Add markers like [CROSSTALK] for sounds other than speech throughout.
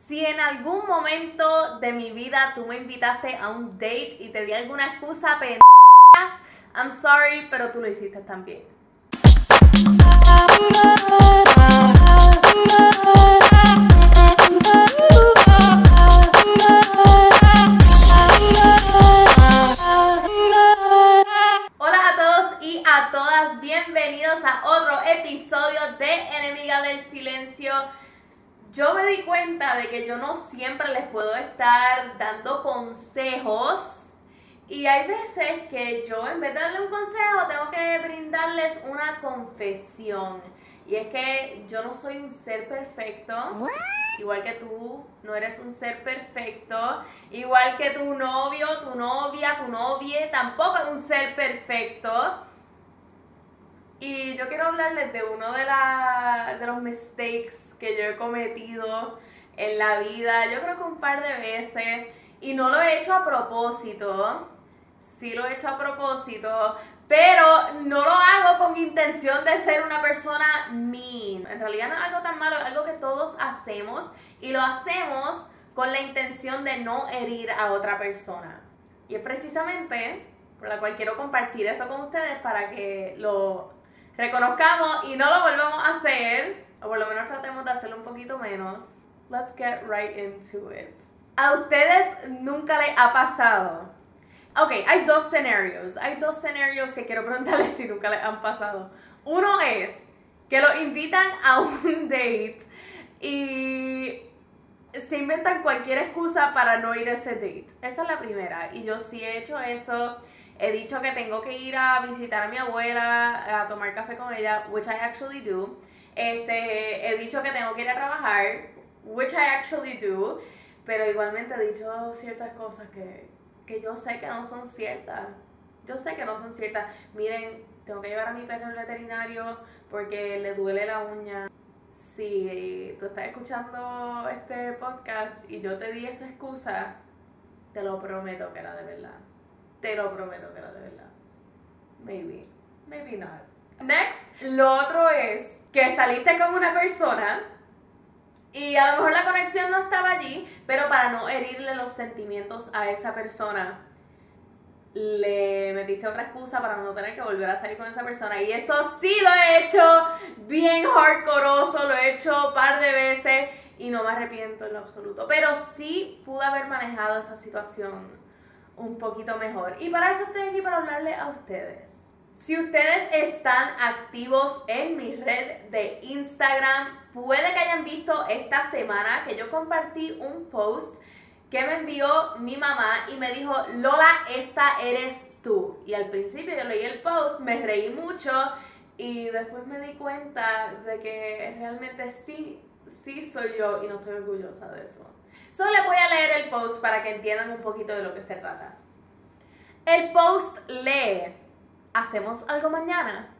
Si en algún momento de mi vida tú me invitaste a un date y te di alguna excusa pendeja, I'm sorry, pero tú lo hiciste también. Yo me di cuenta de que yo no siempre les puedo estar dando consejos y hay veces que yo en vez de darle un consejo tengo que brindarles una confesión. Y es que yo no soy un ser perfecto, igual que tú no eres un ser perfecto, igual que tu novio, tu novia, tu novia tampoco es un ser perfecto. Y yo quiero hablarles de uno de, la, de los mistakes que yo he cometido en la vida, yo creo que un par de veces, y no lo he hecho a propósito, sí lo he hecho a propósito, pero no lo hago con intención de ser una persona mean. En realidad no es algo tan malo, es algo que todos hacemos y lo hacemos con la intención de no herir a otra persona. Y es precisamente por la cual quiero compartir esto con ustedes para que lo reconozcamos y no lo volvamos a hacer, o por lo menos tratemos de hacerlo un poquito menos. Let's get right into it. ¿A ustedes nunca les ha pasado Ok, hay dos escenarios. Hay dos escenarios que quiero preguntarles [LAUGHS] si nunca les han pasado. Uno es que lo invitan a un [LAUGHS] date y se inventan cualquier excusa para no ir a ese date. Esa es la primera. Y yo sí he hecho eso. He dicho que tengo que ir a visitar a mi abuela, a tomar café con ella, which I actually do. Este, he dicho que tengo que ir a trabajar, which I actually do. Pero igualmente he dicho ciertas cosas que, que yo sé que no son ciertas. Yo sé que no son ciertas. Miren, tengo que llevar a mi perro al veterinario porque le duele la uña. Si tú estás escuchando este podcast y yo te di esa excusa, te lo prometo que era de verdad. Te lo prometo que era de verdad. Maybe, maybe not. Next, lo otro es que saliste con una persona y a lo mejor la conexión no estaba allí, pero para no herirle los sentimientos a esa persona, le metiste otra excusa para no tener que volver a salir con esa persona. Y eso sí lo he hecho bien hardcoreoso, lo he hecho un par de veces y no me arrepiento en lo absoluto. Pero sí pude haber manejado esa situación un poquito mejor. Y para eso estoy aquí para hablarle a ustedes. Si ustedes están activos en mi red de Instagram, puede que hayan visto esta semana que yo compartí un post que me envió mi mamá y me dijo, Lola, esta eres tú. Y al principio yo leí el post, me reí mucho y después me di cuenta de que realmente sí, sí soy yo y no estoy orgullosa de eso. Solo les voy a leer el post para que entiendan un poquito de lo que se trata. El post lee, ¿hacemos algo mañana?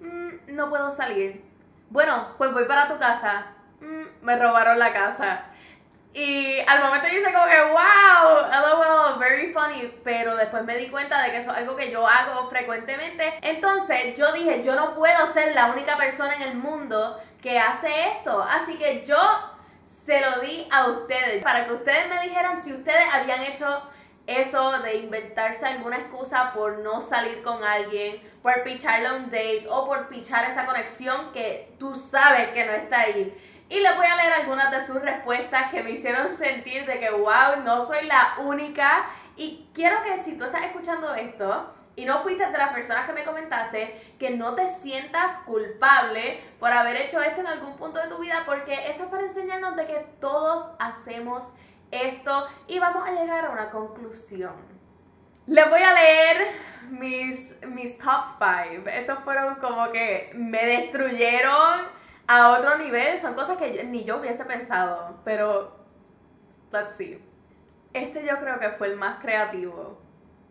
Mm, no puedo salir. Bueno, pues voy para tu casa. Mm, me robaron la casa. Y al momento yo como que, wow, lol, very funny. Pero después me di cuenta de que eso es algo que yo hago frecuentemente. Entonces yo dije, yo no puedo ser la única persona en el mundo que hace esto. Así que yo se lo di a ustedes. Para que ustedes me dijeran si ustedes habían hecho eso de inventarse alguna excusa por no salir con alguien, por picharle un date o por pichar esa conexión que tú sabes que no está ahí. Y les voy a leer algunas de sus respuestas que me hicieron sentir de que, wow, no soy la única. Y quiero que si tú estás escuchando esto y no fuiste de las personas que me comentaste, que no te sientas culpable por haber hecho esto en algún punto de tu vida, porque esto es para enseñarnos de que todos hacemos esto y vamos a llegar a una conclusión. Les voy a leer mis, mis top 5. Estos fueron como que me destruyeron a otro nivel. Son cosas que ni yo hubiese pensado. Pero, let's see. Este yo creo que fue el más creativo.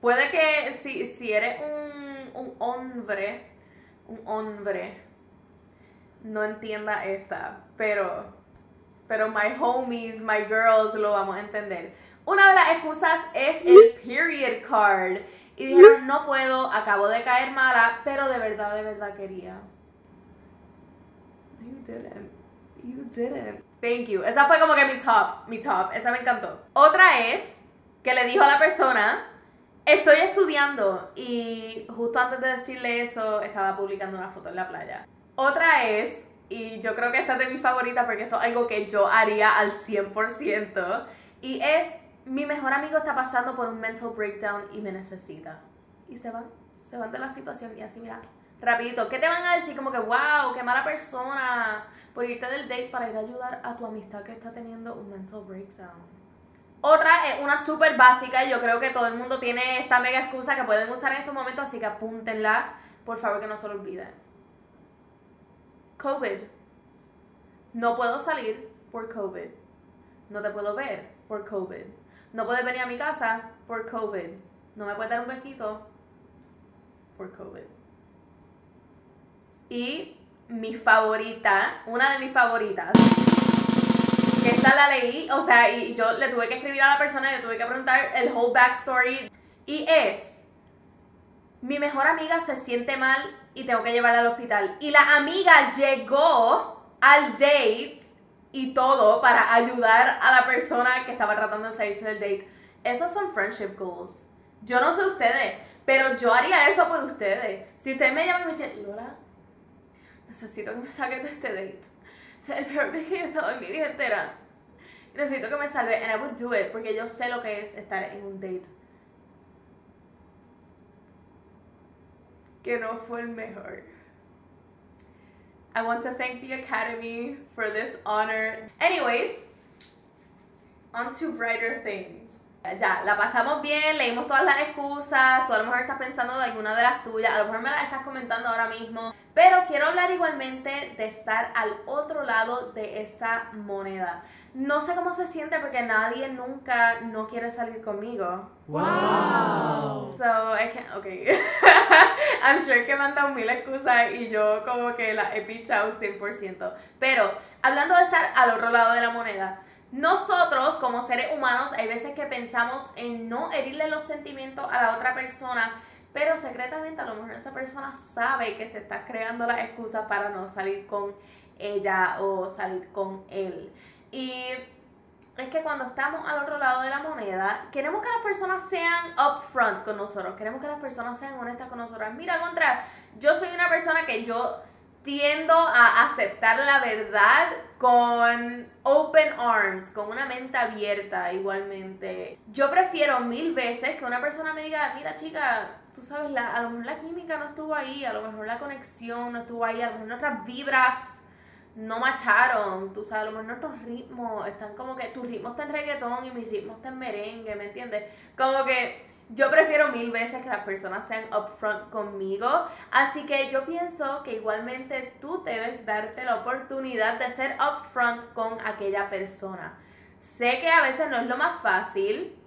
Puede que si, si eres un, un hombre, un hombre, no entienda esta. Pero pero my homies, my girls lo vamos a entender. Una de las excusas es el period card. Y dijeron, no puedo, acabo de caer mala, pero de verdad, de verdad quería. You didn't. You didn't. Thank you. Esa fue como que mi top, mi top. Esa me encantó. Otra es que le dijo a la persona, estoy estudiando y justo antes de decirle eso estaba publicando una foto en la playa. Otra es, y yo creo que esta es de mis favoritas porque esto es algo que yo haría al 100%, y es, mi mejor amigo está pasando por un mental breakdown y me necesita. Y se van, se van de la situación y así, mira, rapidito, ¿qué te van a decir? Como que, wow, qué mala persona por irte del date para ir a ayudar a tu amistad que está teniendo un mental breakdown. Otra es una súper básica y yo creo que todo el mundo tiene esta mega excusa que pueden usar en estos momentos, así que apúntenla, por favor que no se lo olviden. COVID. No puedo salir por COVID. No te puedo ver por COVID. No puedes venir a mi casa por COVID. No me puedes dar un besito por COVID. Y mi favorita, una de mis favoritas, la leí, o sea, y yo le tuve que escribir a la persona y le tuve que preguntar el whole backstory. Y es, mi mejor amiga se siente mal y tengo que llevarla al hospital. Y la amiga llegó al date y todo para ayudar a la persona que estaba tratando de salirse del date. Esos son friendship goals. Yo no sé ustedes, pero yo haría eso por ustedes. Si ustedes me llaman y me dicen, Lola, necesito que me saques de este date. Es el peor que he estado en mi vida entera. Necesito que me salve. And I would do it, porque yo sé lo que es estar en un date. Que no fue el mejor. I want to thank the Academy for this honor. Anyways, on to brighter things ya, la pasamos bien, leímos todas las excusas, tú a lo mejor estás pensando de alguna de las tuyas, a lo mejor me las estás comentando ahora mismo, pero quiero hablar igualmente de estar al otro lado de esa moneda. No sé cómo se siente porque nadie nunca no quiere salir conmigo. Wow. So, I can't, okay. [LAUGHS] I'm sure que me han dado mil excusas y yo como que la he pichado 100%. Pero, hablando de estar al otro lado de la moneda, nosotros como seres humanos hay veces que pensamos en no herirle los sentimientos a la otra persona, pero secretamente a lo mejor esa persona sabe que te estás creando la excusa para no salir con ella o salir con él. Y es que cuando estamos al otro lado de la moneda, queremos que las personas sean upfront con nosotros, queremos que las personas sean honestas con nosotros. Mira, contra, yo soy una persona que yo tiendo a aceptar la verdad con open arms, con una mente abierta igualmente. Yo prefiero mil veces que una persona me diga, mira chica, tú sabes, la, a lo mejor la química no estuvo ahí, a lo mejor la conexión no estuvo ahí, a lo mejor nuestras vibras no macharon, tú sabes, a lo mejor nuestros ritmos están como que tu ritmo está en reggaetón y mi ritmo está en merengue, ¿me entiendes? Como que yo prefiero mil veces que las personas sean upfront conmigo, así que yo pienso que igualmente tú debes darte la oportunidad de ser upfront con aquella persona. Sé que a veces no es lo más fácil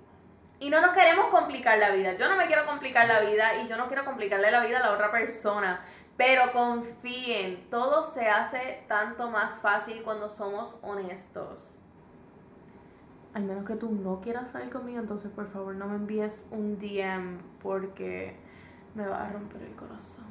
y no nos queremos complicar la vida. Yo no me quiero complicar la vida y yo no quiero complicarle la vida a la otra persona, pero confíen, todo se hace tanto más fácil cuando somos honestos al menos que tú no quieras salir conmigo, entonces por favor no me envíes un DM porque me va a romper el corazón.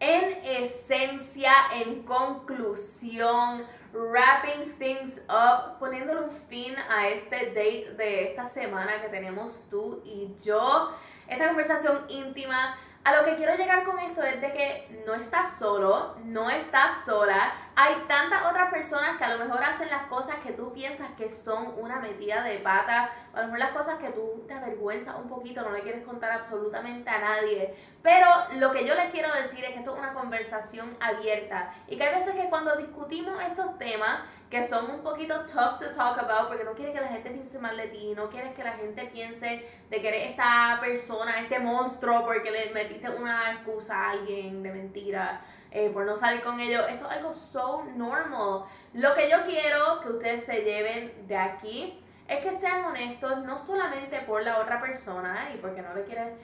En esencia, en conclusión, wrapping things up, poniéndole un fin a este date de esta semana que tenemos tú y yo, esta conversación íntima a lo que quiero llegar con esto es de que no estás solo, no estás sola. Hay tantas otras personas que a lo mejor hacen las cosas que tú piensas que son una metida de pata, a lo mejor las cosas que tú te avergüenzas un poquito, no le quieres contar absolutamente a nadie. Pero lo que yo les quiero decir es que esto es una conversación abierta y que hay veces que cuando discutimos estos temas, que son un poquito tough to talk about porque no quieres que la gente piense mal de ti, no quieres que la gente piense de que eres esta persona, este monstruo porque le metiste una excusa a alguien de mentira eh, por no salir con ellos. Esto es algo so normal. Lo que yo quiero que ustedes se lleven de aquí es que sean honestos no solamente por la otra persona y porque no le quieres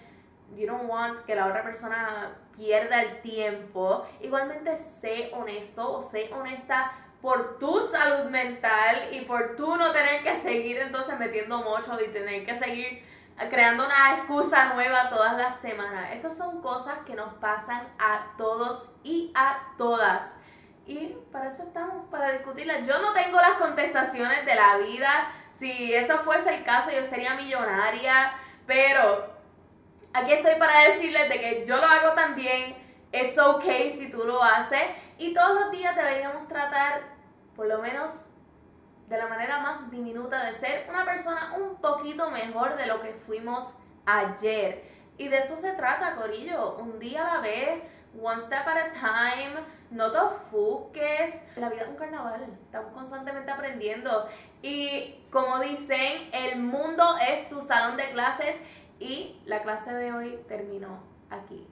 you don't want que la otra persona pierda el tiempo. Igualmente sé honesto o sé honesta por tu salud mental y por tú no tener que seguir entonces metiendo mocho y tener que seguir creando una excusa nueva todas las semanas. Estas son cosas que nos pasan a todos y a todas. Y para eso estamos, para discutirla. Yo no tengo las contestaciones de la vida. Si eso fuese el caso, yo sería millonaria. Pero aquí estoy para decirles de que yo lo hago también. It's okay si tú lo haces. Y todos los días deberíamos tratar, por lo menos de la manera más diminuta, de ser una persona un poquito mejor de lo que fuimos ayer. Y de eso se trata, Corillo. Un día a la vez, one step at a time. No te ofusques. La vida es un carnaval. Estamos constantemente aprendiendo. Y como dicen, el mundo es tu salón de clases. Y la clase de hoy terminó aquí.